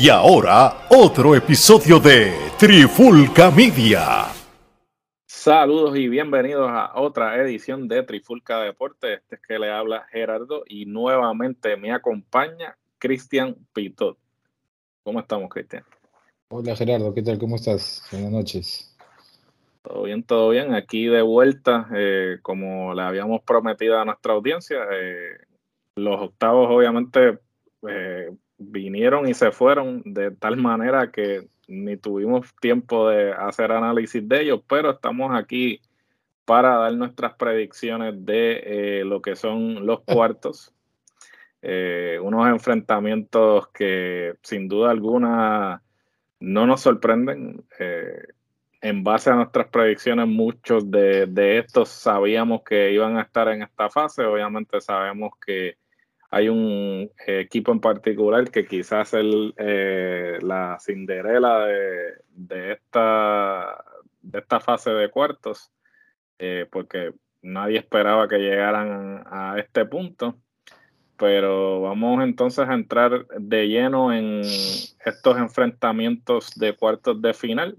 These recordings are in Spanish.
Y ahora, otro episodio de Trifulca Media. Saludos y bienvenidos a otra edición de Trifulca Deporte. Este es que le habla Gerardo y nuevamente me acompaña Cristian Pitot. ¿Cómo estamos, Cristian? Hola Gerardo, ¿qué tal? ¿Cómo estás? Buenas noches. Todo bien, todo bien. Aquí de vuelta, eh, como le habíamos prometido a nuestra audiencia, eh, los octavos obviamente eh, vinieron y se fueron de tal manera que ni tuvimos tiempo de hacer análisis de ellos, pero estamos aquí para dar nuestras predicciones de eh, lo que son los cuartos. Eh, unos enfrentamientos que sin duda alguna no nos sorprenden. Eh, en base a nuestras predicciones, muchos de, de estos sabíamos que iban a estar en esta fase. Obviamente sabemos que hay un equipo en particular que quizás es eh, la Cinderela de, esta, de esta fase de cuartos, eh, porque nadie esperaba que llegaran a este punto. Pero vamos entonces a entrar de lleno en estos enfrentamientos de cuartos de final.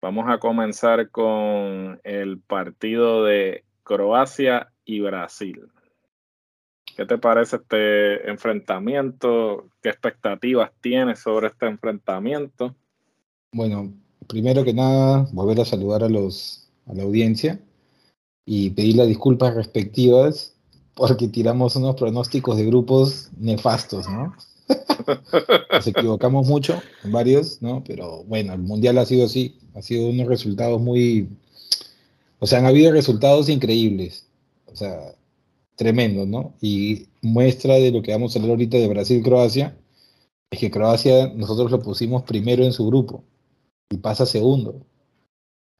Vamos a comenzar con el partido de Croacia y Brasil. ¿Qué te parece este enfrentamiento? ¿Qué expectativas tienes sobre este enfrentamiento? Bueno, primero que nada, volver a saludar a los a la audiencia y pedir las disculpas respectivas porque tiramos unos pronósticos de grupos nefastos, ¿no? Nos equivocamos mucho en varios, ¿no? Pero bueno, el mundial ha sido así, ha sido unos resultados muy, o sea, han habido resultados increíbles. O sea, tremendo, ¿no? Y muestra de lo que vamos a hablar ahorita de Brasil-Croacia, es que Croacia nosotros lo pusimos primero en su grupo y pasa segundo,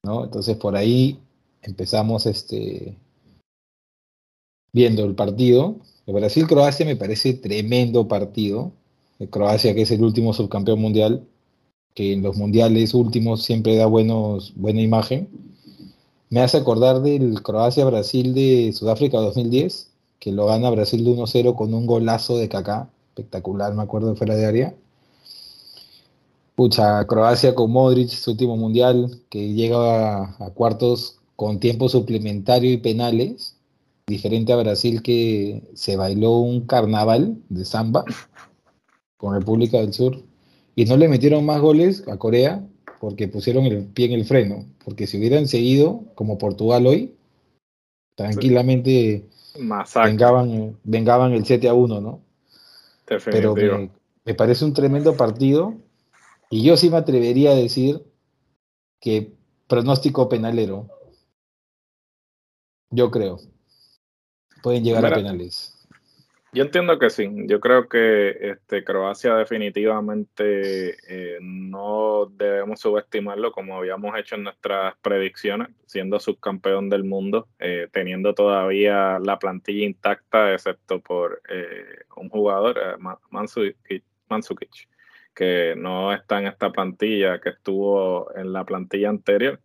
¿no? Entonces por ahí empezamos este, viendo el partido. Brasil-Croacia me parece tremendo partido. Croacia, que es el último subcampeón mundial, que en los mundiales últimos siempre da buenos, buena imagen me hace acordar del Croacia-Brasil de Sudáfrica 2010, que lo gana Brasil de 1-0 con un golazo de Kaká, espectacular, me acuerdo, fuera de área. Pucha, Croacia con Modric, su último mundial, que llega a, cuartos con tiempo suplementario y penales, diferente a Brasil que se bailó un carnaval de samba con República del Sur y no le metieron más goles a Corea porque pusieron el pie en el freno, porque si hubieran seguido como Portugal hoy, tranquilamente vengaban, vengaban el 7 a 1, ¿no? Pero me, parece un tremendo partido y yo sí me atrevería a decir que pronóstico penalero. Yo creo. Pueden llegar a penales. Yo entiendo que sí. Yo creo que este, Croacia definitivamente eh, no debemos subestimarlo como habíamos hecho en nuestras predicciones, siendo subcampeón del mundo, eh, teniendo todavía la plantilla intacta, excepto por eh, un jugador, Mansukic, que no está en esta plantilla, que estuvo en la plantilla anterior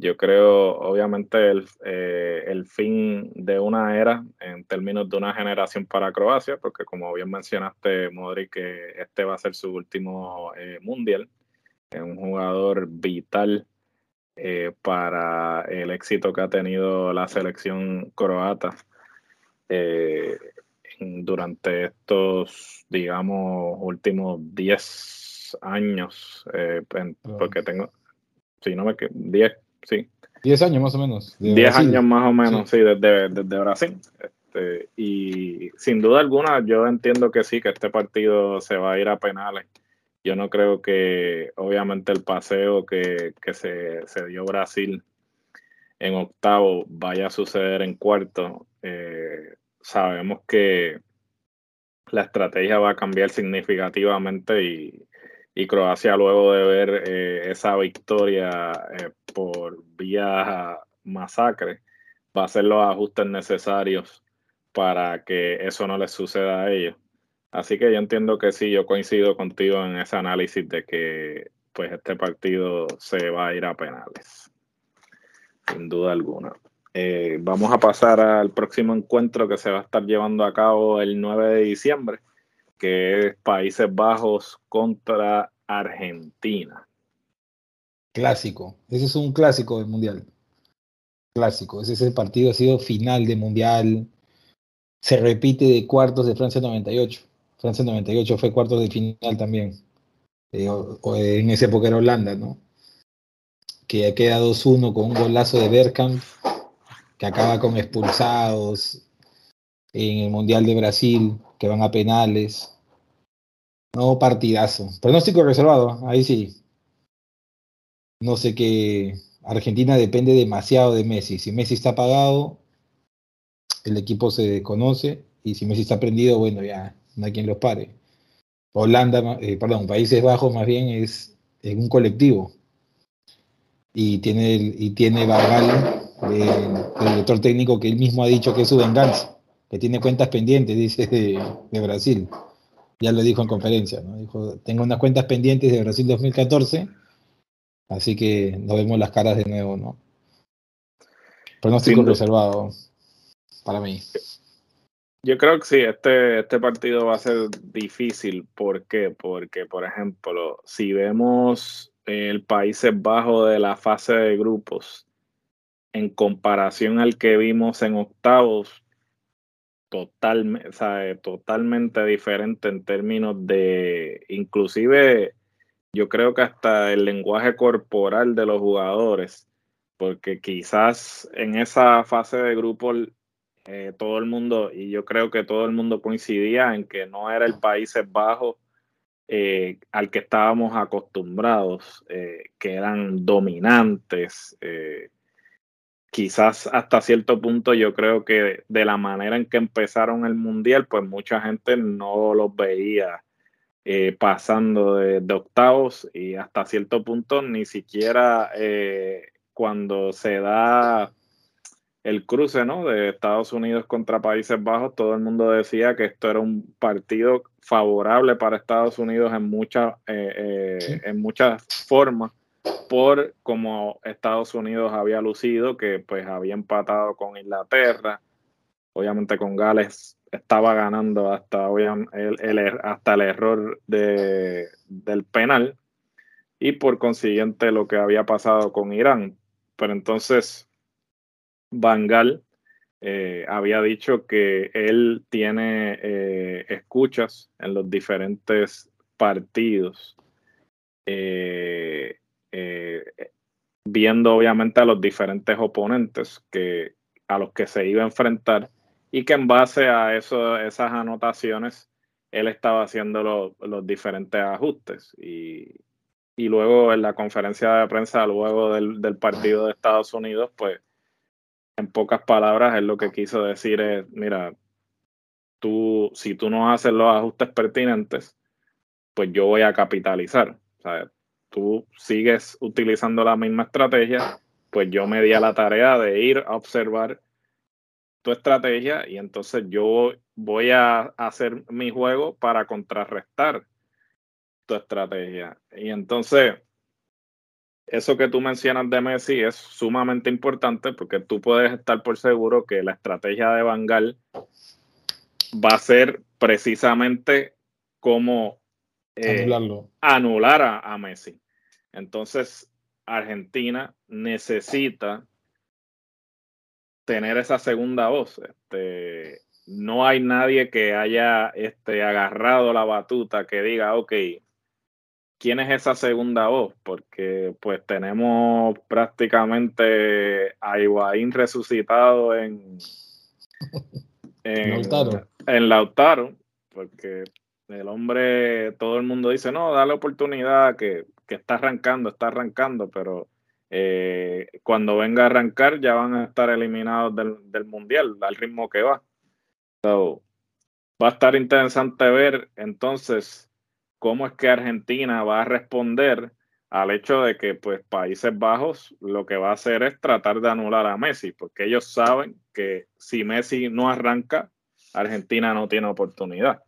yo creo, obviamente, el, eh, el, fin de una era en términos de una generación para Croacia, porque como bien mencionaste, Modric, que este va a ser su último eh, mundial. Es un jugador vital eh, para el éxito que ha tenido la selección croata durante estos, digamos, últimos 10 años, porque tengo, si no me 10 sí. 10 años más o menos. 10 años más o menos, sí, desde, Brasil. Este, y sin duda alguna, yo entiendo que sí, que este partido se va a ir a penales. Yo no creo que, obviamente, el paseo que, se, dio Brasil en octavo vaya a suceder en cuarto. Eh, sabemos que la estrategia va a cambiar significativamente y, y Croacia luego de ver eh, esa victoria eh, por vía masacre va a hacer los ajustes necesarios para que eso no les suceda a ellos. Así que yo entiendo que sí, yo coincido contigo en ese análisis de que pues este partido se va a ir a penales, sin duda alguna. Eh, vamos a pasar al próximo encuentro que se va a estar llevando a cabo el 9 de diciembre que es Países Bajos contra Argentina. Clásico, ese es un clásico del Mundial. Clásico, ese es el partido, ha sido final de Mundial. Se repite de cuartos de Francia 98. Francia 98 fue cuartos de final también. Eh, en esa época era Holanda, ¿no? Que queda 2-1 con un golazo de Bergkamp, que acaba con expulsados en el Mundial de Brasil, que van a penales. No, partidazo. Pronóstico reservado, ahí sí. No sé qué. Argentina depende demasiado de Messi. Si Messi está apagado, el equipo se conoce. Y si Messi está prendido, bueno, ya no hay quien los pare. Holanda, eh, perdón, Países Bajos más bien es, en un colectivo. Y tiene, y tiene Bargal, el director técnico, que él mismo ha dicho que es su venganza, que tiene cuentas pendientes, dice, de, Brasil. Ya lo dijo en conferencia, ¿no? Dijo, tengo unas cuentas pendientes de Brasil 2014, así que nos vemos las caras de nuevo, ¿no? Pronóstico reservado para mí. Yo creo que sí, este, este partido va a ser difícil. ¿Por qué? Porque, por ejemplo, si vemos el Países Bajos de la fase de grupos en comparación al que vimos en octavos, totalmente, totalmente diferente en términos de, inclusive, yo creo que hasta el lenguaje corporal de los jugadores, porque quizás en esa fase de grupos eh, todo el mundo, y yo creo que todo el mundo coincidía en que no era el Países Bajos eh, al que estábamos acostumbrados, eh, que eran dominantes. quizás hasta cierto punto yo creo que de la manera en que empezaron el Mundial, pues mucha gente no los veía pasando de, de, octavos y hasta cierto punto ni siquiera cuando se da el cruce ¿no? de Estados Unidos contra Países Bajos, todo el mundo decía que esto era un partido favorable para Estados Unidos en, muchas eh, eh, en muchas formas, por como Estados Unidos había lucido, que pues había empatado con Inglaterra, obviamente con Gales estaba ganando hasta, el, er, hasta el error de, del penal y por consiguiente lo que había pasado con Irán. Pero entonces Bangal eh, había dicho que él tiene eh, escuchas en los diferentes partidos, eh, viendo obviamente a los diferentes oponentes que, a los que se iba a enfrentar y que en base a eso, esas anotaciones él estaba haciendo los diferentes ajustes y, y, luego en la conferencia de prensa luego del, del partido de Estados Unidos pues en pocas palabras, él lo que quiso decir es, mira, tú, si tú no haces los ajustes pertinentes, pues yo voy a capitalizar. O tú sigues utilizando la misma estrategia, pues yo me di a la tarea de ir a observar tu estrategia y entonces yo voy a hacer mi juego para contrarrestar tu estrategia. Y entonces, eso que tú mencionas de Messi es sumamente importante porque tú puedes estar por seguro que la estrategia de Bangal va a ser precisamente como eh, anular a, Messi. Entonces, Argentina necesita tener esa segunda voz. Este, no hay nadie que haya este, agarrado la batuta que diga, ok, ¿quién es esa segunda voz? Porque pues tenemos prácticamente a Higuaín resucitado en, en, Lautaro. porque el hombre, todo el mundo dice, no, dale oportunidad, que, está arrancando, está arrancando, pero eh, cuando venga a arrancar ya van a estar eliminados del, Mundial al ritmo que va. va a estar interesante ver entonces cómo es que Argentina va a responder al hecho de que pues Países Bajos lo que va a hacer es tratar de anular a Messi, porque ellos saben que si Messi no arranca, Argentina no tiene oportunidad.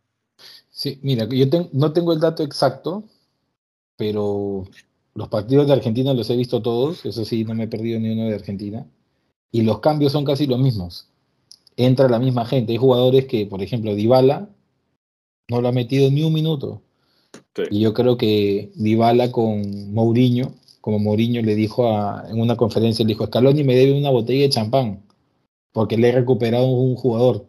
Sí, mira, yo no tengo el dato exacto, pero los partidos de Argentina los he visto todos, eso sí, no me he perdido ni uno de Argentina, y los cambios son casi los mismos. Entra la misma gente, hay jugadores que, por ejemplo, Dybala no lo ha metido ni un minuto. Y yo creo que Dybala con Mourinho, como Mourinho le dijo en una conferencia, le dijo, Scaloni me debe una botella de champán, porque le he recuperado un jugador.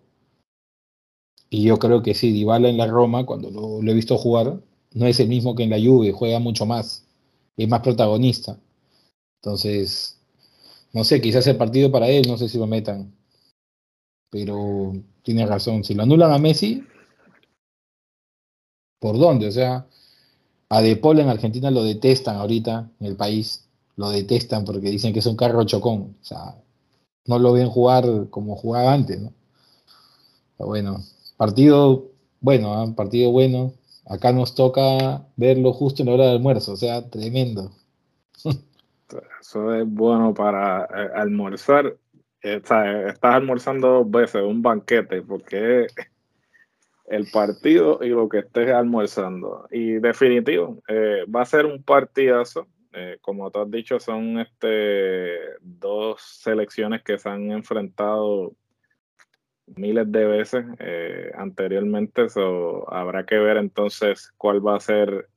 Y yo creo que sí, Dybala en la Roma, cuando lo, he visto jugar, no es el mismo que en la Juve, juega mucho más, es más protagonista. Entonces, no sé, quizás el partido para él, no sé si lo metan. Pero tiene razón, si lo anulan a Messi, ¿por dónde? O sea, a De en Argentina lo detestan ahorita en el país, lo detestan porque dicen que es un carro chocón, o sea, no lo ven jugar como jugaba antes, ¿no? Pero bueno, partido bueno, ¿ah? partido bueno. Acá nos toca verlo justo en la hora del almuerzo, o sea, tremendo. Eso es bueno para eh, almorzar. estás almorzando dos veces, un banquete, porque el partido y lo que estés almorzando. Y definitivo, eh, va a ser un partidazo. Eh, como tú has dicho, son este, dos selecciones que se han enfrentado miles de veces eh, anteriormente. habrá que ver entonces cuál va a ser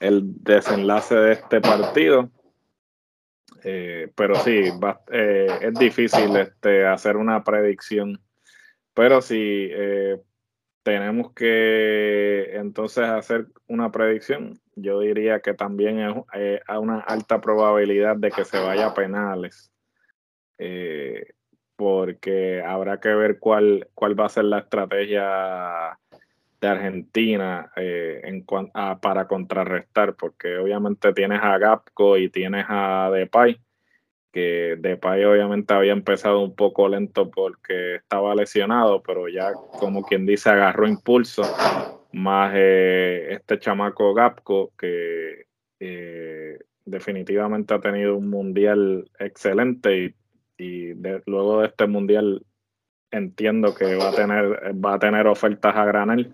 el desenlace de este partido. pero sí, es difícil este, hacer una predicción. Pero sí, tenemos que entonces hacer una predicción. Yo diría que también hay eh, una alta probabilidad de que se vaya a penales, eh, porque habrá que ver cuál, cuál va a ser la estrategia de Argentina eh, en para contrarrestar, porque obviamente tienes a Gapco y tienes a Depay que Depay obviamente había empezado un poco lento porque estaba lesionado, pero ya como quien dice agarró impulso, más eh, este chamaco Gapco que eh, definitivamente ha tenido un mundial excelente y, luego de este mundial entiendo que va a tener va a tener ofertas a granel.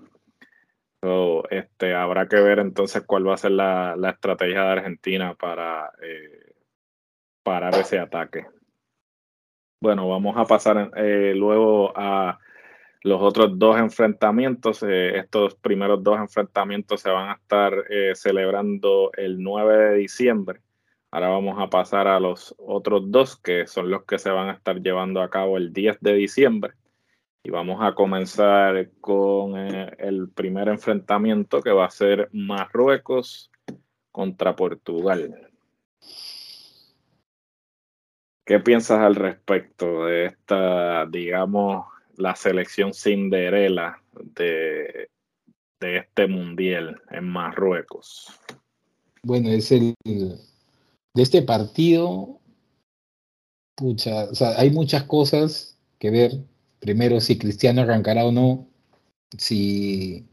este, habrá que ver entonces cuál va a ser la, estrategia de Argentina para eh, parar ese ataque. Bueno, vamos a pasar eh, luego a los otros dos enfrentamientos. Eh, estos primeros dos enfrentamientos se van a estar celebrando el 9 de diciembre. Ahora vamos a pasar a los otros dos, que son los que se van a estar llevando a cabo el 10 de diciembre. Y vamos a comenzar con el primer enfrentamiento que va a ser Marruecos contra Portugal. ¿Qué piensas al respecto de esta, digamos, la selección Cinderela de, de este mundial en Marruecos? Bueno, es el de este partido, pucha, o sea, hay muchas cosas que ver. Primero, si Cristiano arrancará o no, si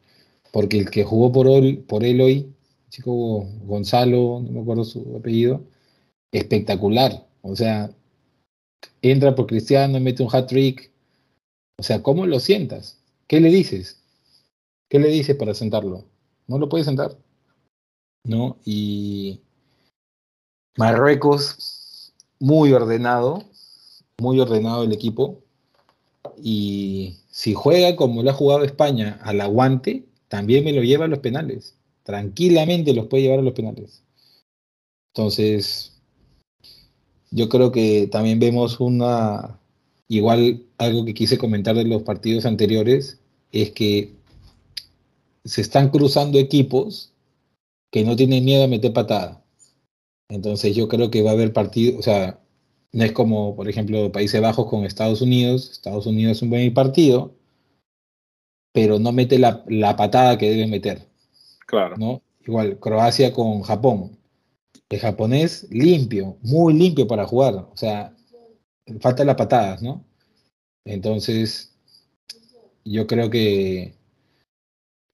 porque el que jugó por él, por él hoy, chico Gonzalo, no me acuerdo su apellido, espectacular. O sea, entra por Cristiano, mete un hat trick. O sea, ¿cómo lo sientas? ¿Qué le dices? ¿Qué le dices para sentarlo? No lo puedes sentar. ¿No? Y Marruecos, muy ordenado, muy ordenado el equipo. Y si juega como lo ha jugado España al aguante, también me lo lleva a los penales. Tranquilamente los puede llevar a los penales. Entonces, yo creo que también vemos una, igual algo que quise comentar de los partidos anteriores, es que se están cruzando equipos que no tienen miedo a meter patada. Entonces yo creo que va a haber partido, o sea, no es como, por ejemplo, Países Bajos con Estados Unidos. Estados Unidos es un buen partido, pero no mete la, la patada que debe meter. Claro. ¿no? Igual, Croacia con Japón el japonés limpio, muy limpio para jugar. O sea, falta las patadas, ¿no? Entonces, yo creo que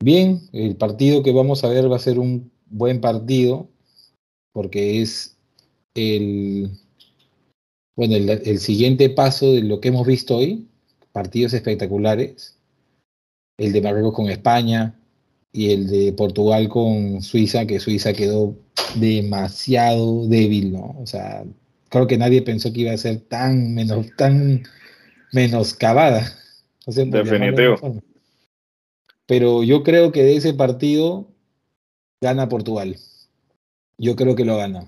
bien, el partido que vamos a ver va a ser un buen partido, porque es el, bueno, el, siguiente paso de lo que hemos visto hoy, partidos espectaculares, el de Marruecos con España y el de Portugal con Suiza, que Suiza quedó demasiado débil, ¿no? O sea, creo que nadie pensó que iba a ser tan menos, tan menoscabada. Definitivo. pero yo creo que de ese partido gana Portugal. Yo creo que lo gana.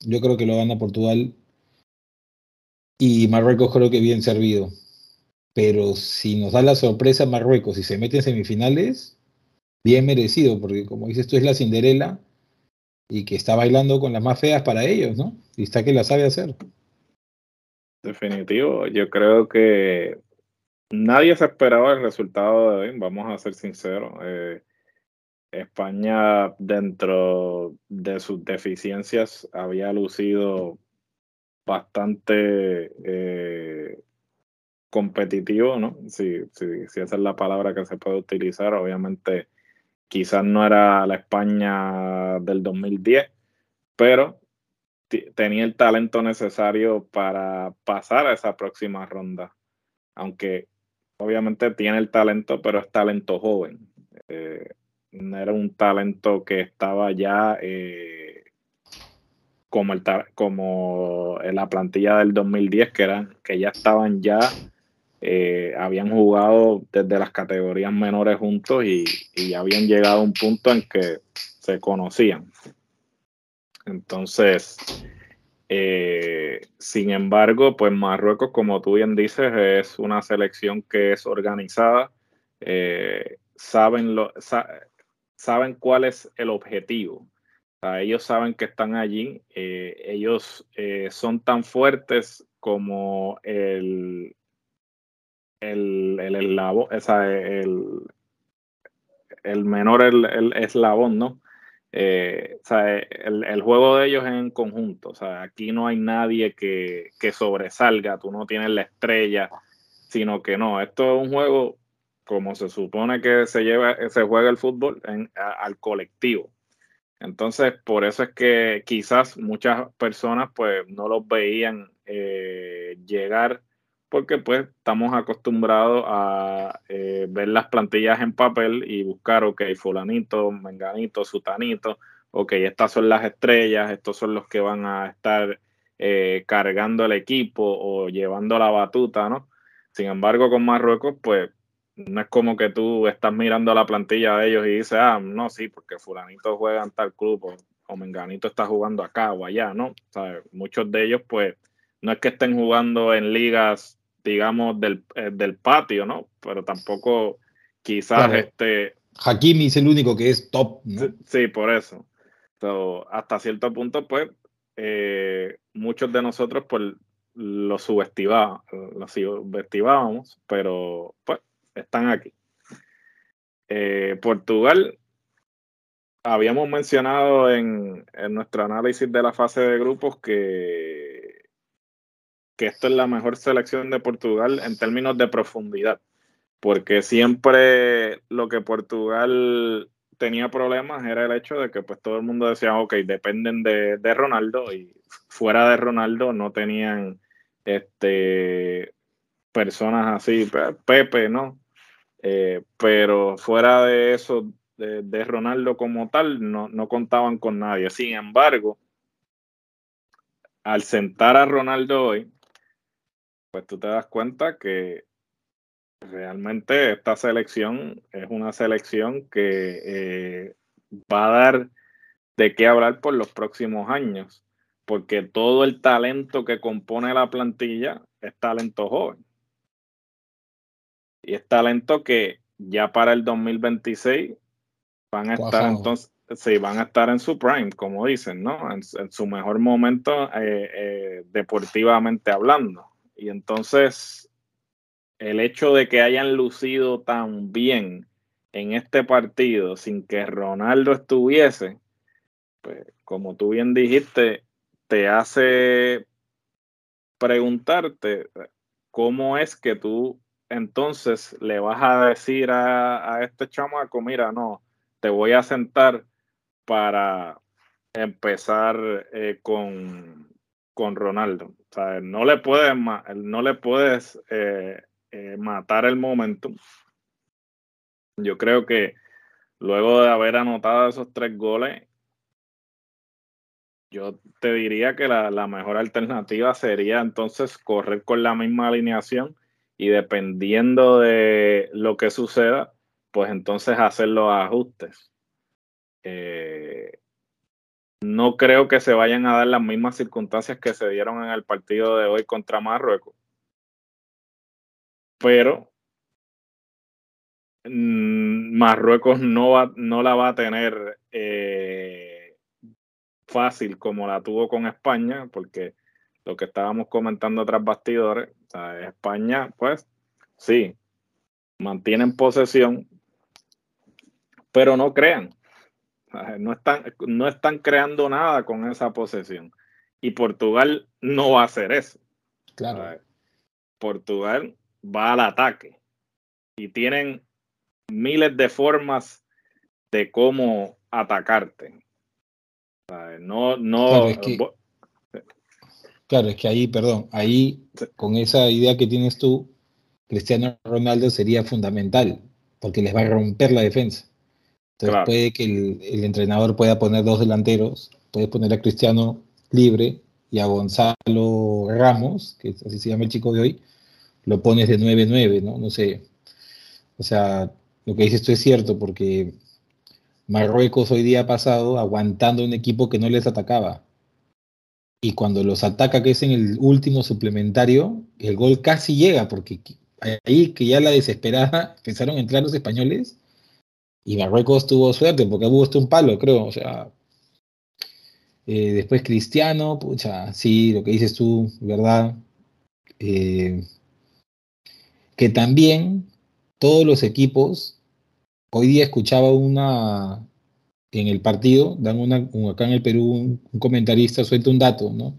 Yo creo que lo gana Portugal y Marruecos creo que bien servido. Pero si nos da la sorpresa Marruecos y se mete en semifinales, bien merecido, porque como dices tú es la Cinderela y que está bailando con las más feas para ellos, ¿no? Y está que la sabe hacer. Definitivo, yo creo que nadie se esperaba el resultado de hoy, vamos a ser sinceros. Eh, España, dentro de sus deficiencias, había lucido bastante eh, competitivo, ¿no? Si, si, si, esa es la palabra que se puede utilizar, obviamente quizás no era la España del 2010, pero tenía el talento necesario para pasar a esa próxima ronda, aunque obviamente tiene el talento, pero es talento joven. Eh, era un talento que estaba ya eh, como, el, como en la plantilla del 2010, que, eran, que ya estaban ya, eh, habían jugado desde las categorías menores juntos y, y habían llegado a un punto en que se conocían. Entonces, eh, sin embargo, pues Marruecos, como tú bien dices, es una selección que es organizada, saben, lo, saben cuál es el objetivo. ellos saben que están allí, eh, ellos eh, son tan fuertes como el, el, el, el, el menor el, eslabón, ¿no? Eh, el, juego de ellos es en conjunto. O sea, aquí no hay nadie que, que, sobresalga, tú no tienes la estrella, sino que no, esto es un juego como se supone que se, lleva, se juega el fútbol al colectivo. Entonces, por eso es que quizás muchas personas pues no los veían eh, llegar porque pues estamos acostumbrados a eh, ver las plantillas en papel y buscar, ok, fulanito, menganito, sutanito, ok, estas son las estrellas, estos son los que van a estar eh, cargando el equipo o llevando la batuta, ¿no? Sin embargo, con Marruecos, pues no es como que tú estás mirando la plantilla de ellos y dices, ah, no, sí, porque fulanito juega en tal club o, menganito está jugando acá o allá, ¿no? O muchos de ellos, pues, no es que estén jugando en ligas, digamos, del, eh, del patio, ¿no? Pero tampoco quizás este... Hakimi es el único que es top, ¿no? Sí, por eso. hasta cierto punto, pues, eh, muchos de nosotros, pues, lo subestimábamos, lo subestimábamos, pero pues están aquí. Eh, Portugal, habíamos mencionado en, nuestro análisis de la fase de grupos que, que esto es la mejor selección de Portugal en términos de profundidad, porque siempre lo que Portugal tenía problemas era el hecho de que pues todo el mundo decía, ok, dependen de, de Ronaldo y fuera de Ronaldo no tenían este personas así, Pepe, ¿no? Eh, pero fuera de eso, de, Ronaldo como tal, no, no, contaban con nadie. Sin embargo, al sentar a Ronaldo hoy, pues tú te das cuenta que realmente esta selección es una selección que eh, va a dar de qué hablar por los próximos años, porque todo el talento que compone la plantilla es talento joven. Y es talento que ya para el 2026 van a estar entonces, sí, van a estar en su prime, como dicen, ¿no? En, su mejor momento eh, eh, deportivamente hablando. Y entonces el hecho de que hayan lucido tan bien en este partido sin que Ronaldo estuviese, pues como tú bien dijiste, te hace preguntarte cómo es que tú entonces le vas a decir a, este chamaco, mira, no, te voy a sentar para empezar eh, con, con, Ronaldo. O sea, no le puedes, no le puedes matar el momento. Yo creo que luego de haber anotado esos tres goles, yo te diría que la, la mejor alternativa sería entonces correr con la misma alineación y dependiendo de lo que suceda, pues entonces hacer los ajustes. Eh, no creo que se vayan a dar las mismas circunstancias que se dieron en el partido de hoy contra Marruecos. Pero mm, Marruecos no, va, no la va a tener eh, fácil como la tuvo con España, porque lo que estábamos comentando tras bastidores, España, pues sí, mantienen posesión, pero no crean. No están, no están creando nada con esa posesión. Y Portugal no va a hacer eso. Claro. Portugal va al ataque. Y tienen miles de formas de cómo atacarte. No, no. Claro, es que, claro, es que ahí, perdón, ahí con esa idea que tienes tú, Cristiano Ronaldo sería fundamental, porque les va a romper la defensa. Entonces puede que el, entrenador pueda poner dos delanteros, puede poner a Cristiano libre y a Gonzalo Ramos, que así se llama el chico de hoy, lo pones de 9-9, ¿no? No sé. O sea, lo que dices tú es cierto, porque Marruecos hoy día ha pasado aguantando un equipo que no les atacaba. Y cuando los ataca, que es en el último suplementario, el gol casi llega, porque ahí que ya la desesperada empezaron a entrar los españoles y Marruecos tuvo suerte porque hubo un palo, creo. O sea, eh, después Cristiano, pucha, sí, lo que dices tú, ¿verdad? Eh, que también todos los equipos, hoy día escuchaba una, en el partido, dan una, acá en el Perú, un, comentarista suelta un dato, ¿no?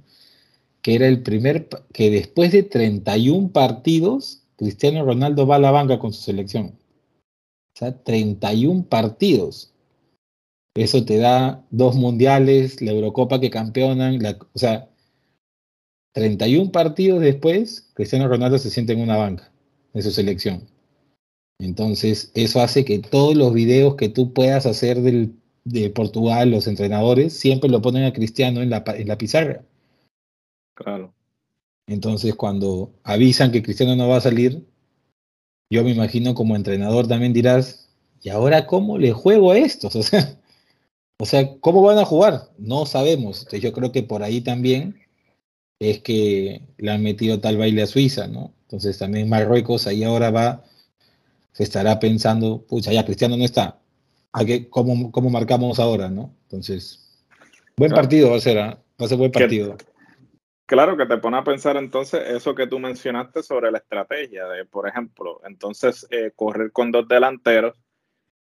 Que era el primer, que después de 31 partidos, Cristiano Ronaldo va a la banca con su selección. O sea, 31 partidos. Eso te da dos mundiales, la Eurocopa que campeonan, o sea, 31 partidos después, Cristiano Ronaldo se siente en una banca de su selección. Entonces, eso hace que todos los videos que tú puedas hacer del, de Portugal, los entrenadores, siempre lo ponen a Cristiano en la, en la pizarra. Claro. Entonces, cuando avisan que Cristiano no va a salir, yo me imagino como entrenador también dirás, ¿y ahora cómo le juego a estos? O sea, o sea, ¿cómo van a jugar? No sabemos. Entonces yo creo que por ahí también es que le han metido tal baile a Suiza, ¿no? Entonces también Marruecos ahí ahora va, se estará pensando, pucha, ya Cristiano no está. ¿A qué, cómo, ¿Cómo marcamos ahora, no? Entonces, buen partido va a ser, ¿ah? va a ser buen partido. Claro que te pone a pensar entonces eso que tú mencionaste sobre la estrategia de, por ejemplo, entonces eh, correr con dos delanteros,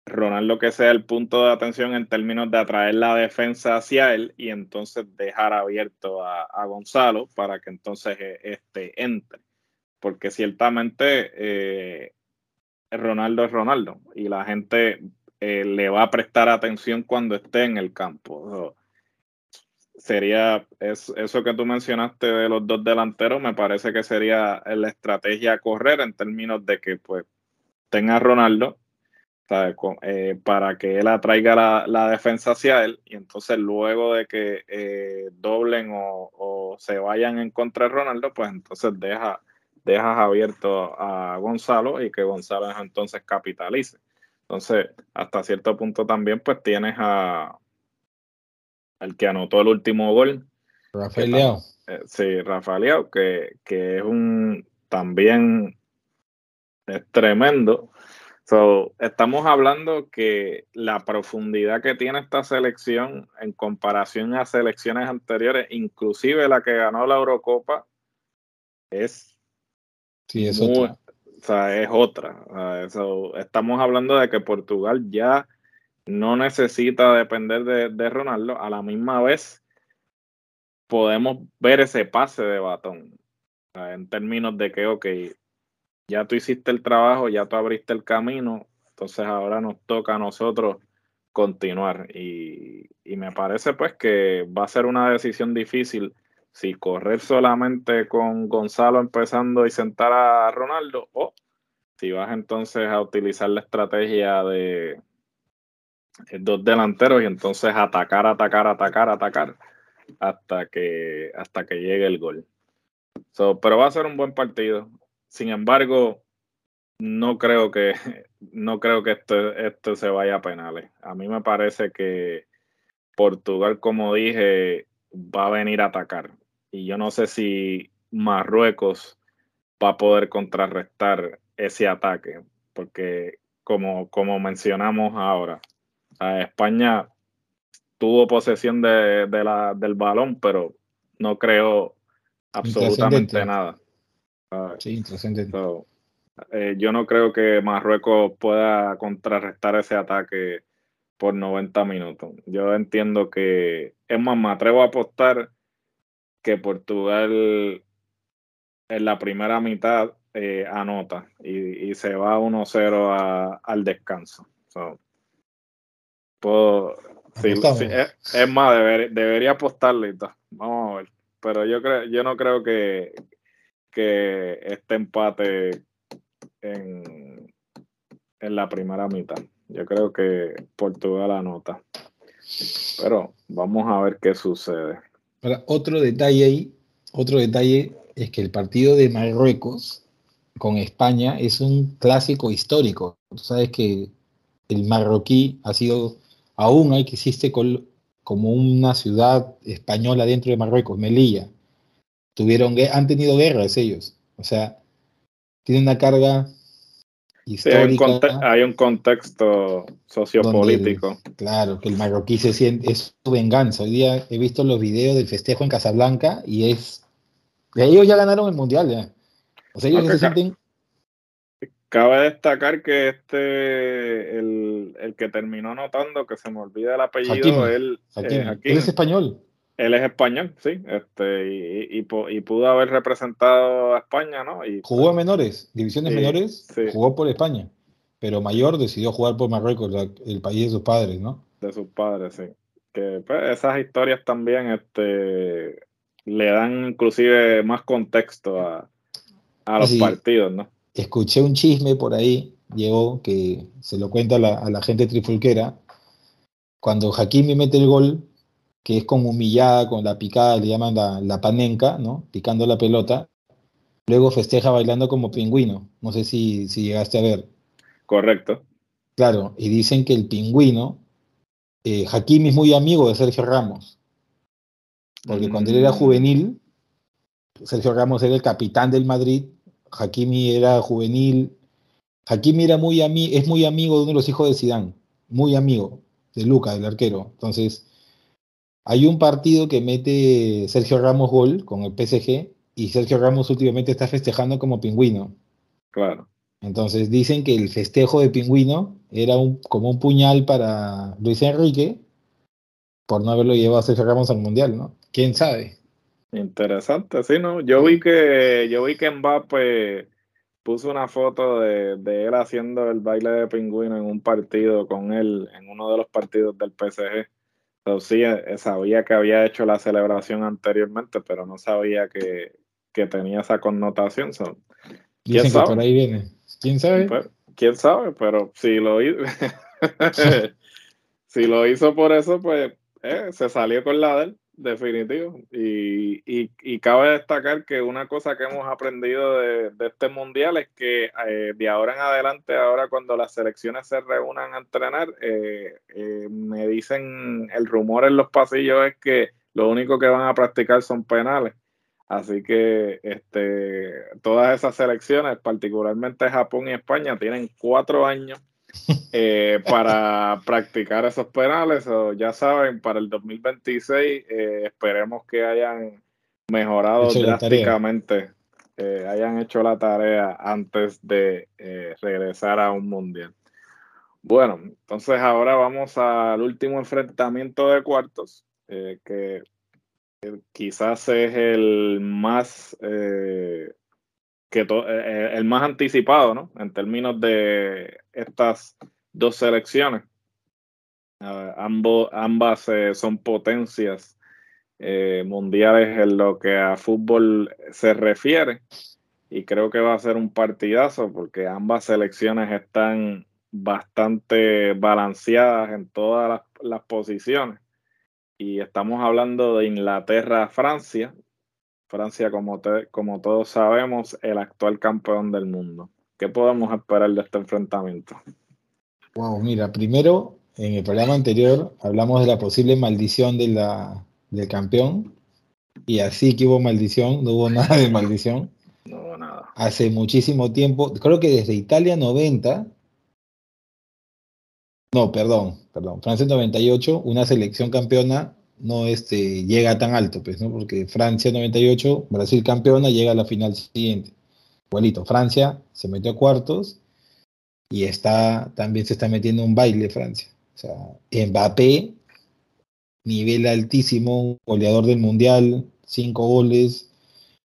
Ronaldo que sea el punto de atención en términos de atraer la defensa hacia él y entonces dejar abierto a, Gonzalo para que entonces eh, este entre. Porque ciertamente eh, Ronaldo es Ronaldo y la gente le va a prestar atención cuando esté en el campo sería eso que tú mencionaste de los dos delanteros, me parece que sería la estrategia a correr en términos de que pues tenga Ronaldo eh, para que él atraiga la, defensa hacia él y entonces luego de que eh, doblen o, se vayan en contra de Ronaldo, pues entonces deja, dejas abierto a Gonzalo y que Gonzalo entonces capitalice. Entonces, hasta cierto punto también pues tienes a, el que anotó el último gol. Rafael Leao. Eh, sí, Rafael Leao, que, que, es un también es tremendo. So, estamos hablando que la profundidad que tiene esta selección en comparación a selecciones anteriores, inclusive la que ganó la Eurocopa, es, sí, es otra. O sea, es otra. estamos hablando de que Portugal ya no necesita depender de, Ronaldo, a la misma vez podemos ver ese pase de batón en términos de que, ok, ya tú hiciste el trabajo, ya tú abriste el camino, entonces ahora nos toca a nosotros continuar. Y, me parece pues que va a ser una decisión difícil si correr solamente con Gonzalo empezando y sentar a Ronaldo o si vas entonces a utilizar la estrategia de, dos delanteros y entonces atacar, atacar, atacar, atacar hasta que, hasta que llegue el gol. pero va a ser un buen partido. Sin embargo, no creo que no creo que esto, esto se vaya a penales. A mí me parece que Portugal, como dije, va a venir a atacar. Y yo no sé si Marruecos va a poder contrarrestar ese ataque, porque como, como mencionamos ahora, España tuvo posesión de, la, del balón, pero no creo absolutamente nada. Sí, intrascendente. Eh, yo no creo que Marruecos pueda contrarrestar ese ataque por 90 minutos. Yo entiendo que, es más, me atrevo a apostar que Portugal en la primera mitad eh, anota y, se va 1-0 al descanso. puedo, es, más, debería apostarle. Vamos a ver. Pero yo creo, yo no creo que, que este empate en, en la primera mitad. Yo creo que Portugal anota. Pero vamos a ver qué sucede. Otro detalle ahí, otro detalle es que el partido de Marruecos con España es un clásico histórico. Tú sabes que el marroquí ha sido, aún hay que existe como una ciudad española dentro de Marruecos, Melilla. Tuvieron, han tenido guerras ellos. O sea, tiene una carga histórica. hay, un contexto sociopolítico. claro, que el marroquí se siente, es su venganza. Hoy día he visto los videos del festejo en Casablanca y es. Ellos ya ganaron el mundial, ya. O sea, ellos se sienten. Cabe destacar que este, el, que terminó anotando, que se me olvida el apellido, él, él es español. Él es español, sí, este, y, y, pudo haber representado a España, ¿no? Y, jugó en menores, divisiones menores, jugó por España, pero mayor decidió jugar por Marruecos, el país de sus padres, ¿no? De sus padres, sí. Que pues, esas historias también este, le dan inclusive más contexto a, a los partidos, ¿no? Escuché un chisme por ahí, llegó, que se lo cuenta a la, a la gente trifulquera, cuando Hakimi mete el gol, que es como humillada con la picada, le llaman la, panenca, ¿no? Picando la pelota. Luego festeja bailando como pingüino. No sé si, si llegaste a ver. Correcto. Claro, y dicen que el pingüino, eh, Hakimi es muy amigo de Sergio Ramos. Porque cuando él era mm. juvenil, Sergio Ramos era el capitán del Madrid, Hakimi era juvenil. Hakimi era muy es muy amigo de uno de los hijos de Sidán, muy amigo de Luca, del arquero. Entonces, hay un partido que mete Sergio Ramos gol con el PSG y Sergio Ramos últimamente está festejando como pingüino. Claro. Entonces dicen que el festejo de pingüino era un, como un puñal para Luis Enrique por no haberlo llevado a Sergio Ramos al mundial, ¿no? ¿Quién sabe? Interesante, sí, ¿no? Yo vi que, yo vi que Mbappé puso una foto de, de él haciendo el baile de pingüino en un partido con él, en uno de los partidos del PSG sí, eh, sabía que había hecho la celebración anteriormente, pero no sabía que, tenía esa connotación. ¿Quién sabe? por ahí viene. ¿Quién sabe? Pues, ¿Quién sabe? Pero si lo hizo, si lo hizo por eso, pues eh, se salió con la de él. Definitivo. Y, y, cabe destacar que una cosa que hemos aprendido de, este mundial es que eh, de ahora en adelante, ahora cuando las selecciones se reúnan a entrenar, eh, eh, me dicen, el rumor en los pasillos es que lo único que van a practicar son penales. Así que este, todas esas selecciones, particularmente Japón y España, tienen cuatro años eh, para practicar esos penales. O ya saben, para el 2026 eh, esperemos que hayan mejorado drásticamente, eh, hayan hecho la tarea antes de regresar a un mundial. Bueno, entonces ahora vamos al último enfrentamiento de cuartos, que quizás es el más que eh, eh, el más anticipado, ¿no? En términos de estas dos selecciones. ambas eh, son potencias mundiales en lo que a fútbol se refiere. Y creo que va a ser un partidazo porque ambas selecciones están bastante balanceadas en todas las, las posiciones. Y estamos hablando de Inglaterra-Francia, Francia, como, como todos sabemos, el actual campeón del mundo. ¿Qué podemos esperar de este enfrentamiento? Wow, mira, primero, en el programa anterior hablamos de la posible maldición de la, del campeón. Y así que hubo maldición, no hubo nada de maldición. No hubo nada. Hace muchísimo tiempo, creo que desde Italia 90, no, perdón, perdón, Francia 98, una selección campeona no este, llega tan alto, pues, ¿no? Porque Francia 98, Brasil campeona, llega a la final siguiente. Igualito, Francia se metió a cuartos y está, también se está metiendo un baile Francia. O sea, Mbappé, nivel altísimo, goleador del Mundial, cinco goles.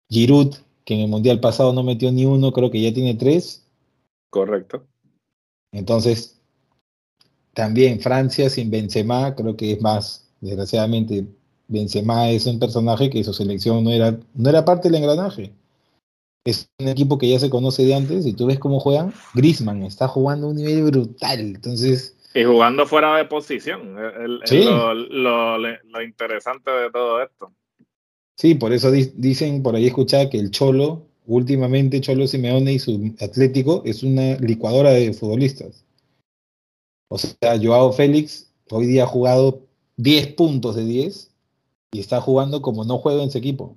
Giroud, que en el Mundial pasado no metió ni uno, creo que ya tiene tres. Correcto. Entonces, también Francia sin Benzema, creo que es más, desgraciadamente, Benzema es un personaje que su selección no era, no era parte del engranaje. Es un equipo que ya se conoce de antes y tú ves cómo juegan. Griezmann está jugando a un nivel brutal. Entonces. Y jugando fuera de posición. Es lo, lo, interesante de todo esto. Sí, por eso dicen, por ahí escuchaba que el Cholo, últimamente Cholo Simeone y su Atlético es una licuadora de futbolistas. O sea, Joao Félix hoy día ha jugado 10 puntos de 10 y está jugando como no juega en su equipo.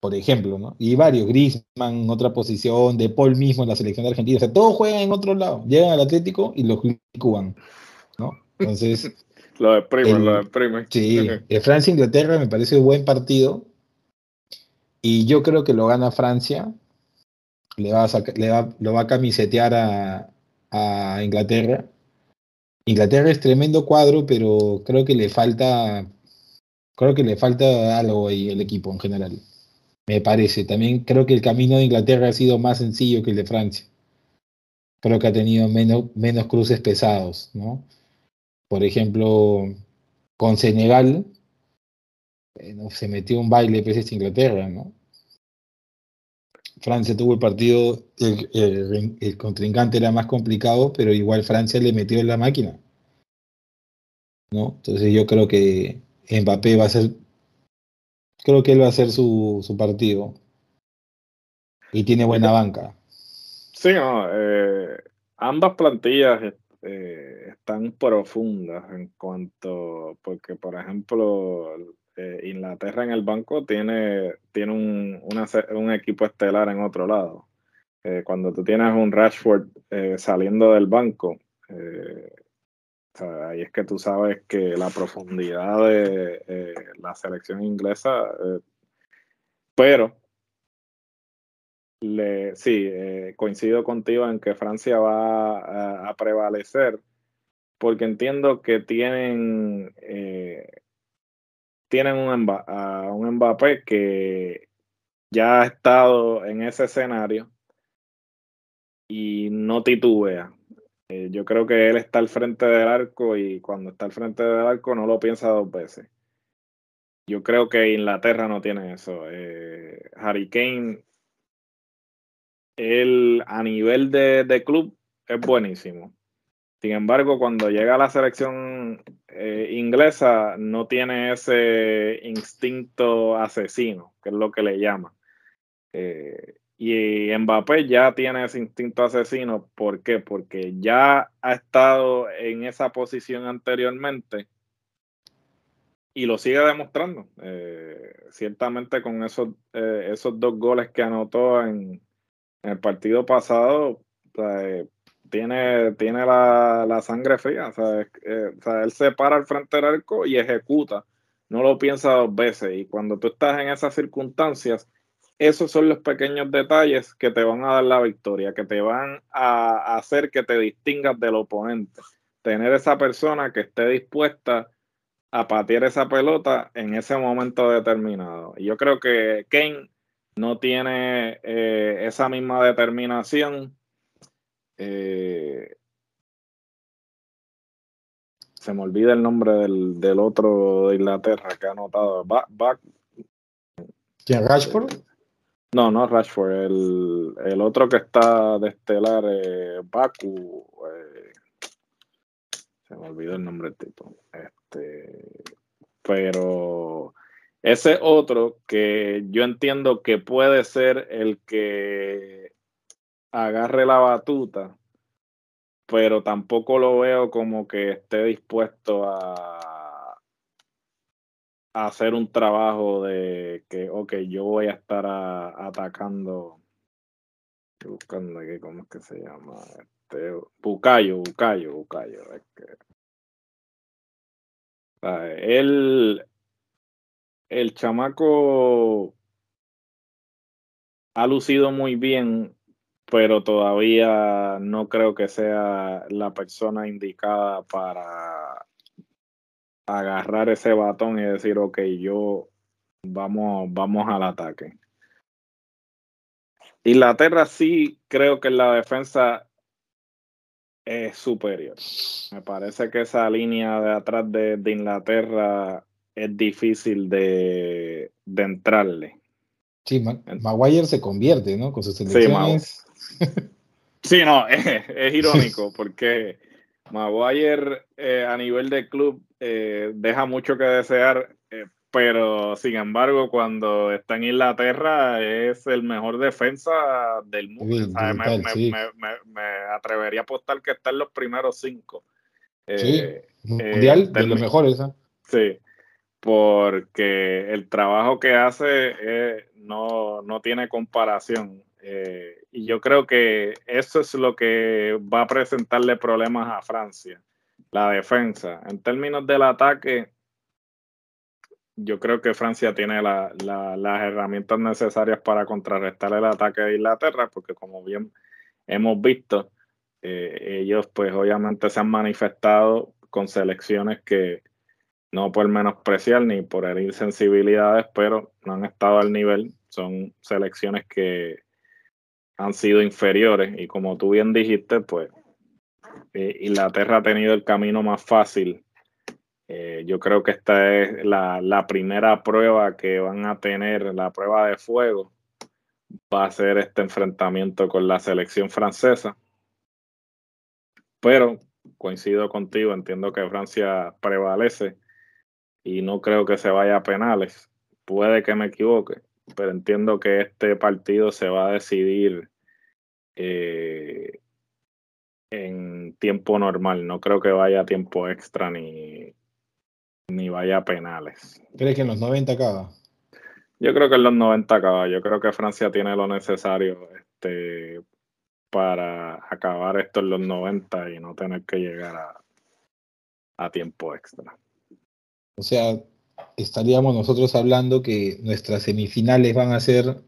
Por ejemplo, ¿no? Y varios, Griezmann en otra posición, De Paul mismo en la selección de Argentina. O sea, todos juegan en otro lado. Llegan al Atlético y los licuan, ¿no? Entonces. lo deprimen, lo deprimen. Sí, el Francia-Inglaterra me parece un buen partido. Y yo creo que lo gana Francia. Le va a le va, lo va a camisetear a, a Inglaterra Inglaterra es tremendo cuadro, pero creo que le falta, creo que le falta algo ahí el equipo en general. Me parece. También creo que el camino de Inglaterra ha sido más sencillo que el de Francia. Creo que ha tenido menos, menos cruces pesados, ¿no? Por ejemplo, con Senegal, se metió un baile pues Inglaterra, ¿no? Francia tuvo el partido, el, contrincante era más complicado, pero igual Francia le metió en la máquina. ¿no? Entonces yo creo que Mbappé va a ser, creo que él va a ser su, su partido. Y tiene buena banca. Sí, no, eh, ambas plantillas eh, están profundas en cuanto, porque por ejemplo, eh, Inglaterra en el banco tiene, tiene un, un, equipo estelar en otro lado. Eh, cuando tú tienes un Rashford eh, saliendo del banco, ahí es que tú sabes que la profundidad de la selección inglesa, pero le, sí, coincido contigo en que Francia va a, prevalecer porque entiendo que tienen tienen un, a un Mbappé que ya ha estado en ese escenario y no titubea. Eh, yo creo que él está al frente del arco y cuando está al frente del arco no lo piensa dos veces. Yo creo que Inglaterra no tiene eso. Eh, Harry Kane, él a nivel de, de club es buenísimo. Sin embargo, cuando llega a la selección eh, inglesa, no tiene ese instinto asesino, que es lo que le llama. Eh, y Mbappé ya tiene ese instinto asesino. ¿Por qué? Porque ya ha estado en esa posición anteriormente y lo sigue demostrando. Eh, ciertamente con esos, esos dos goles que anotó en, en el partido pasado, tiene, tiene la, sangre fría. Eh, o sea, él se para al frente del arco y ejecuta. No lo piensa dos veces. Y cuando tú estás en esas circunstancias, esos son los pequeños detalles que te van a dar la victoria, que te van a hacer que te distingas del oponente. Tener esa persona que esté dispuesta a patear esa pelota en ese momento determinado. Y yo creo que Kane no tiene eh, esa misma determinación eh, se me olvida el nombre del, otro de Inglaterra que ha anotado. ¿Quién, Rashford? No, no Rashford. El, otro que está de estelar, Baku. Eh, se me olvidó el nombre del tipo. Este, pero ese otro que yo entiendo que puede ser el que agarre la batuta, pero tampoco lo veo como que esté dispuesto a, hacer un trabajo de que, ok, yo voy a estar atacando, buscando aquí, ¿cómo es que se llama? Este, Bucayo, Bucayo, Bucayo. Es que, él, el chamaco ha lucido muy bien pero todavía no creo que sea la persona indicada para agarrar ese batón y decir, ok, yo vamos, vamos al ataque. Inglaterra sí creo que la defensa es superior. Me parece que esa línea de atrás de, Inglaterra es difícil de, entrarle. Sí, Maguire se convierte, ¿no? Con sus selecciones. Sí, no, es, irónico porque Maguire eh, a nivel de club eh, deja mucho que desear, eh, pero sin embargo cuando está en Inglaterra es el mejor defensa del mundo. me, atrevería a apostar que está en los primeros cinco. sí, mundial de los mejores. Sí, porque el trabajo que hace no, no tiene comparación. Eh, y yo creo que eso es lo que va a presentarle problemas a Francia, la defensa. En términos del ataque, yo creo que Francia tiene las herramientas necesarias para contrarrestar el ataque de Inglaterra, porque como bien hemos visto, eh, ellos pues obviamente se han manifestado con selecciones que no por menospreciar ni por herir sensibilidades, pero no han estado al nivel. Son selecciones que han sido inferiores y como tú bien dijiste, pues eh, Inglaterra ha tenido el camino más fácil. Eh, yo creo que esta es la, primera prueba que van a tener, la prueba de fuego, va a ser este enfrentamiento con la selección francesa. Pero coincido contigo, entiendo que Francia prevalece y no creo que se vaya a penales. Puede que me equivoque, pero entiendo que este partido se va a decidir eh, en tiempo normal. No creo que vaya a tiempo extra ni, ni vaya a penales. ¿Crees que en los 90 acaba? Yo creo que en los 90 acaba. Yo creo que Francia tiene lo necesario este, para acabar esto en los 90 y no tener que llegar a, a tiempo extra. O sea, estaríamos nosotros hablando que nuestras semifinales van a ser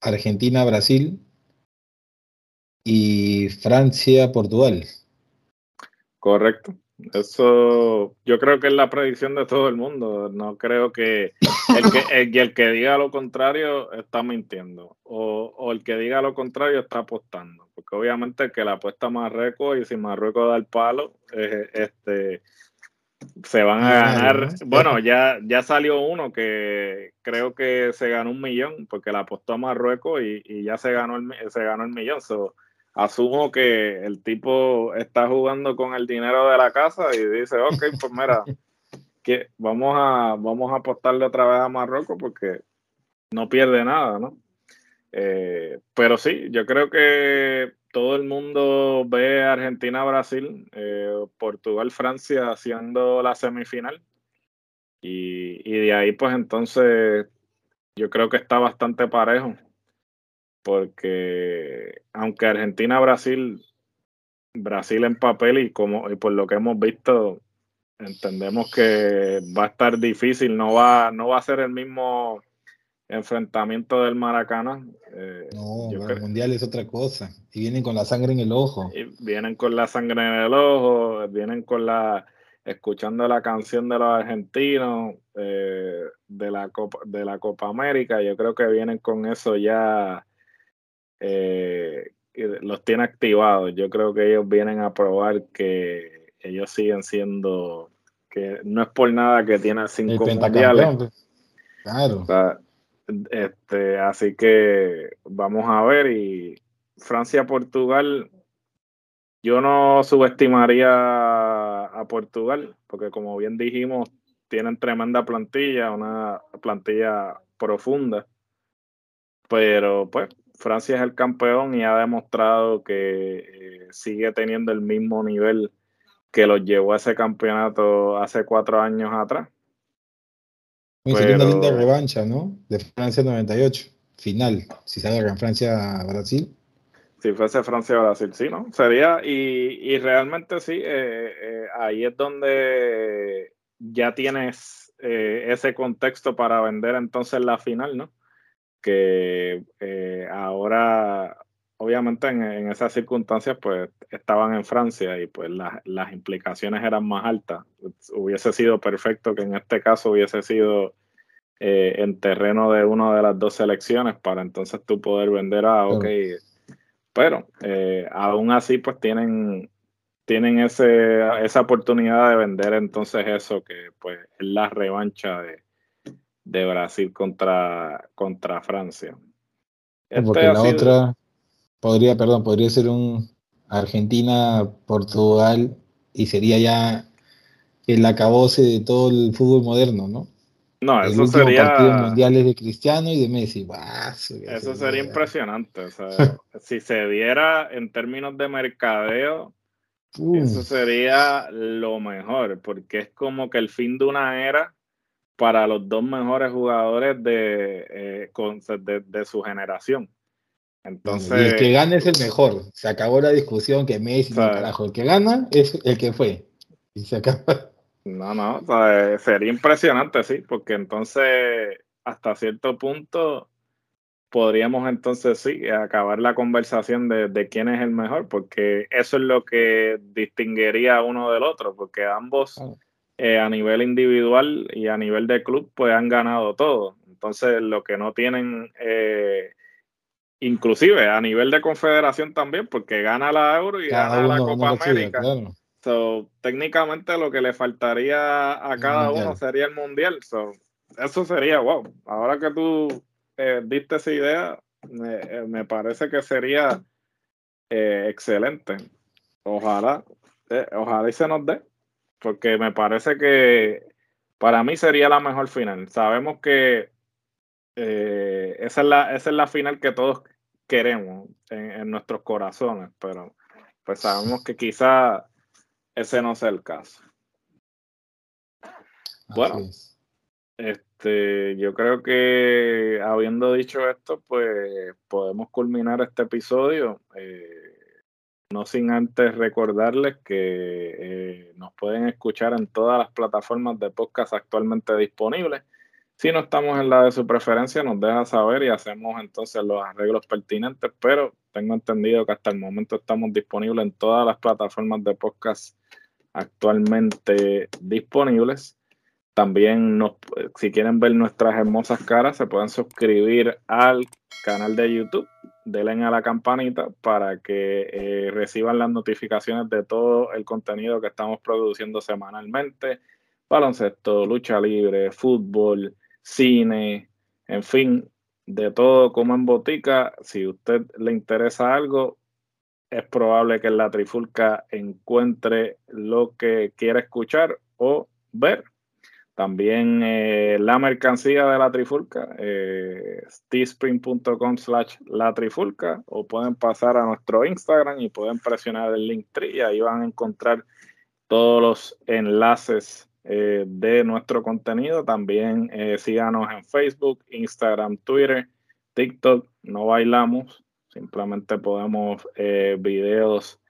Argentina-Brasil y Francia-Portugal. Correcto. Eso yo creo que es la predicción de todo el mundo. No creo que el que, el, que diga lo contrario está mintiendo o, el que diga lo contrario está apostando. Porque obviamente que la apuesta Marruecos y si Marruecos da el palo, eh, este, se van a ganar. Bueno, ya, ya salió uno que creo que se ganó un millón porque la apostó a Marruecos y, ya se ganó el, se ganó el millón. Asumo que el tipo está jugando con el dinero de la casa y dice, ok, pues mira, que vamos a, vamos a apostarle otra vez a Marruecos porque no pierde nada, ¿no? Eh, pero sí, yo creo que todo el mundo ve Argentina-Brasil, eh, Portugal-Francia haciendo la semifinal. Y, de ahí, pues entonces, yo creo que está bastante parejo. Porque aunque Argentina-Brasil, Brasil en papel y como y por lo que hemos visto, entendemos que va a estar difícil, no va, no va a ser el mismo enfrentamiento del Maracana. Eh, no, el Mundial es otra cosa. Y vienen con la sangre en el ojo. Y vienen con la sangre en el ojo, vienen con la escuchando la canción de los argentinos eh, de la Copa de la Copa América. Yo creo que vienen con eso ya eh, los tiene activados. Yo creo que ellos vienen a probar que ellos siguen siendo que no es por nada que tienen cinco mundiales. Pues. Claro. Este, así que vamos a ver. Y Francia-Portugal, yo no subestimaría a Portugal, porque como bien dijimos, tienen tremenda plantilla, una plantilla profunda. Pero pues Francia es el campeón y ha demostrado que eh, sigue teniendo el mismo nivel que los llevó a ese campeonato hace cuatro años atrás. Sería una linda revancha, ¿no? De Francia 98, final, si se en Francia-Brasil. Si fuese Francia-Brasil, sí, ¿no? Sería, y, realmente sí, eh, eh, ahí es donde ya tienes eh, ese contexto para vender entonces la final, ¿no? Que ahora, obviamente en, esas circunstancias, pues estaban en Francia y pues las implicaciones eran más altas. Hubiese sido perfecto que en este caso hubiese sido eh, en terreno de una de las dos selecciones para entonces tú poder vender a, ok, pero eh, aún así pues tienen tienen ese, esa oportunidad de vender entonces eso que pues es la revancha de, de Brasil contra, contra Francia. Porque este la otra podría, perdón, podría ser un Argentina-Portugal y sería ya el acabose de todo el fútbol moderno, ¿no? No, eso sería. mundiales de Cristiano y de Messi. eso sería impresionante. si se diera en términos de mercadeo, eso sería lo mejor, porque es como que el fin de una era para los dos mejores jugadores de, eh, de, su generación. Entonces, y el que gane es el mejor. Se acabó la discusión que Messi, El que gana es el que fue. Y se acaba. No, no, sería impresionante, sí, porque entonces hasta cierto punto podríamos entonces sí acabar la conversación de, quién es el mejor, porque eso es lo que distinguiría uno del otro, porque ambos eh, a nivel individual y a nivel de club pues han ganado todo. Entonces lo que no tienen, eh, inclusive a nivel de confederación también, porque gana la Euro y gana la Copa América técnicamente lo que le faltaría a cada uno sería el mundial. eso sería, wow. Ahora que tú eh, diste esa idea, me, eh, parece que sería excelente. Ojalá, ojalá y se nos dé, porque me parece que para mí sería la mejor final. Sabemos que esa, es la, esa es la final que todos queremos en, en nuestros corazones, pero pues sabemos que quizá ese no sea el caso. Bueno, este, yo creo que habiendo dicho esto, pues podemos culminar este episodio. Eh, no sin antes recordarles que eh, nos pueden escuchar en todas las plataformas de podcast actualmente disponibles. Si no estamos en la de su preferencia, nos deja saber y hacemos entonces los arreglos pertinentes, pero tengo entendido que hasta el momento estamos disponibles en todas las plataformas de podcast actualmente disponibles. También nos, si quieren ver nuestras hermosas caras, se pueden suscribir al canal de YouTube. Denle a la campanita para que eh, reciban las notificaciones de todo el contenido que estamos produciendo semanalmente. Baloncesto, lucha libre, fútbol, cine, en fin, de todo como en botica. Si a usted le interesa algo, es probable que en la trifulca encuentre lo que quiera escuchar o ver. También eh, la mercancía de la trifulca, eh, teespring.com slash la trifulca, o pueden pasar a nuestro Instagram y pueden presionar el link tree y ahí van a encontrar todos los enlaces eh, de nuestro contenido. También eh, síganos en Facebook, Instagram, Twitter, TikTok, no bailamos. Simplemente podemos videos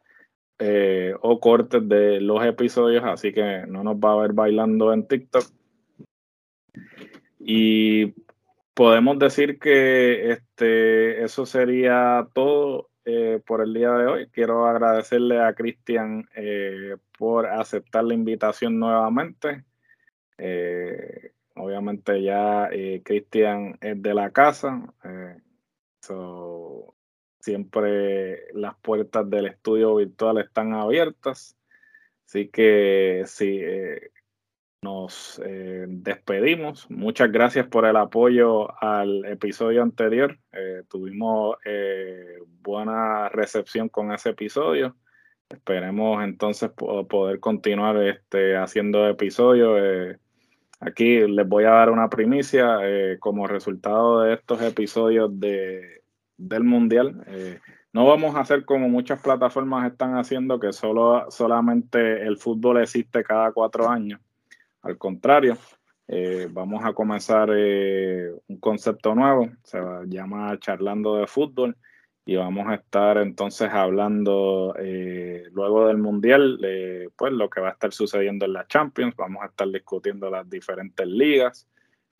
eh, o cortes de los episodios, así que no nos va a ver bailando en TikTok. Y podemos decir que este, eso sería todo eh, por el día de hoy. Quiero agradecerle a Cristian por aceptar la invitación nuevamente. obviamente ya Cristian es de la casa. So, Siempre las puertas del estudio virtual están abiertas. Así que sí, eh, nos eh, despedimos. Muchas gracias por el apoyo al episodio anterior. Eh, tuvimos buena recepción con ese episodio. Esperemos entonces poder continuar este, haciendo episodios. aquí les voy a dar una primicia como resultado de estos episodios de del Mundial. no vamos a hacer como muchas plataformas están haciendo, que solo, solamente el fútbol existe cada cuatro años. Al contrario, vamos a comenzar un concepto nuevo, se llama Charlando de Fútbol y vamos a estar entonces hablando eh, luego del Mundial, pues lo que va a estar sucediendo en la Champions, vamos a estar discutiendo las diferentes ligas,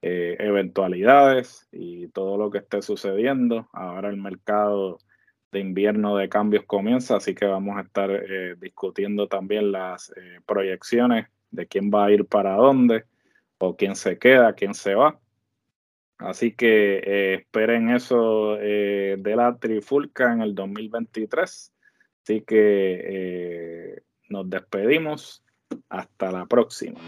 eh, eventualidades y todo lo que esté sucediendo. Ahora el mercado de invierno de cambios comienza, así que vamos a estar eh, discutiendo también las proyecciones de quién va a ir para dónde o quién se queda, quién se va. Así que eh, esperen eso eh, de la Trifulca en el 2023. Así que eh, nos despedimos. Hasta la próxima.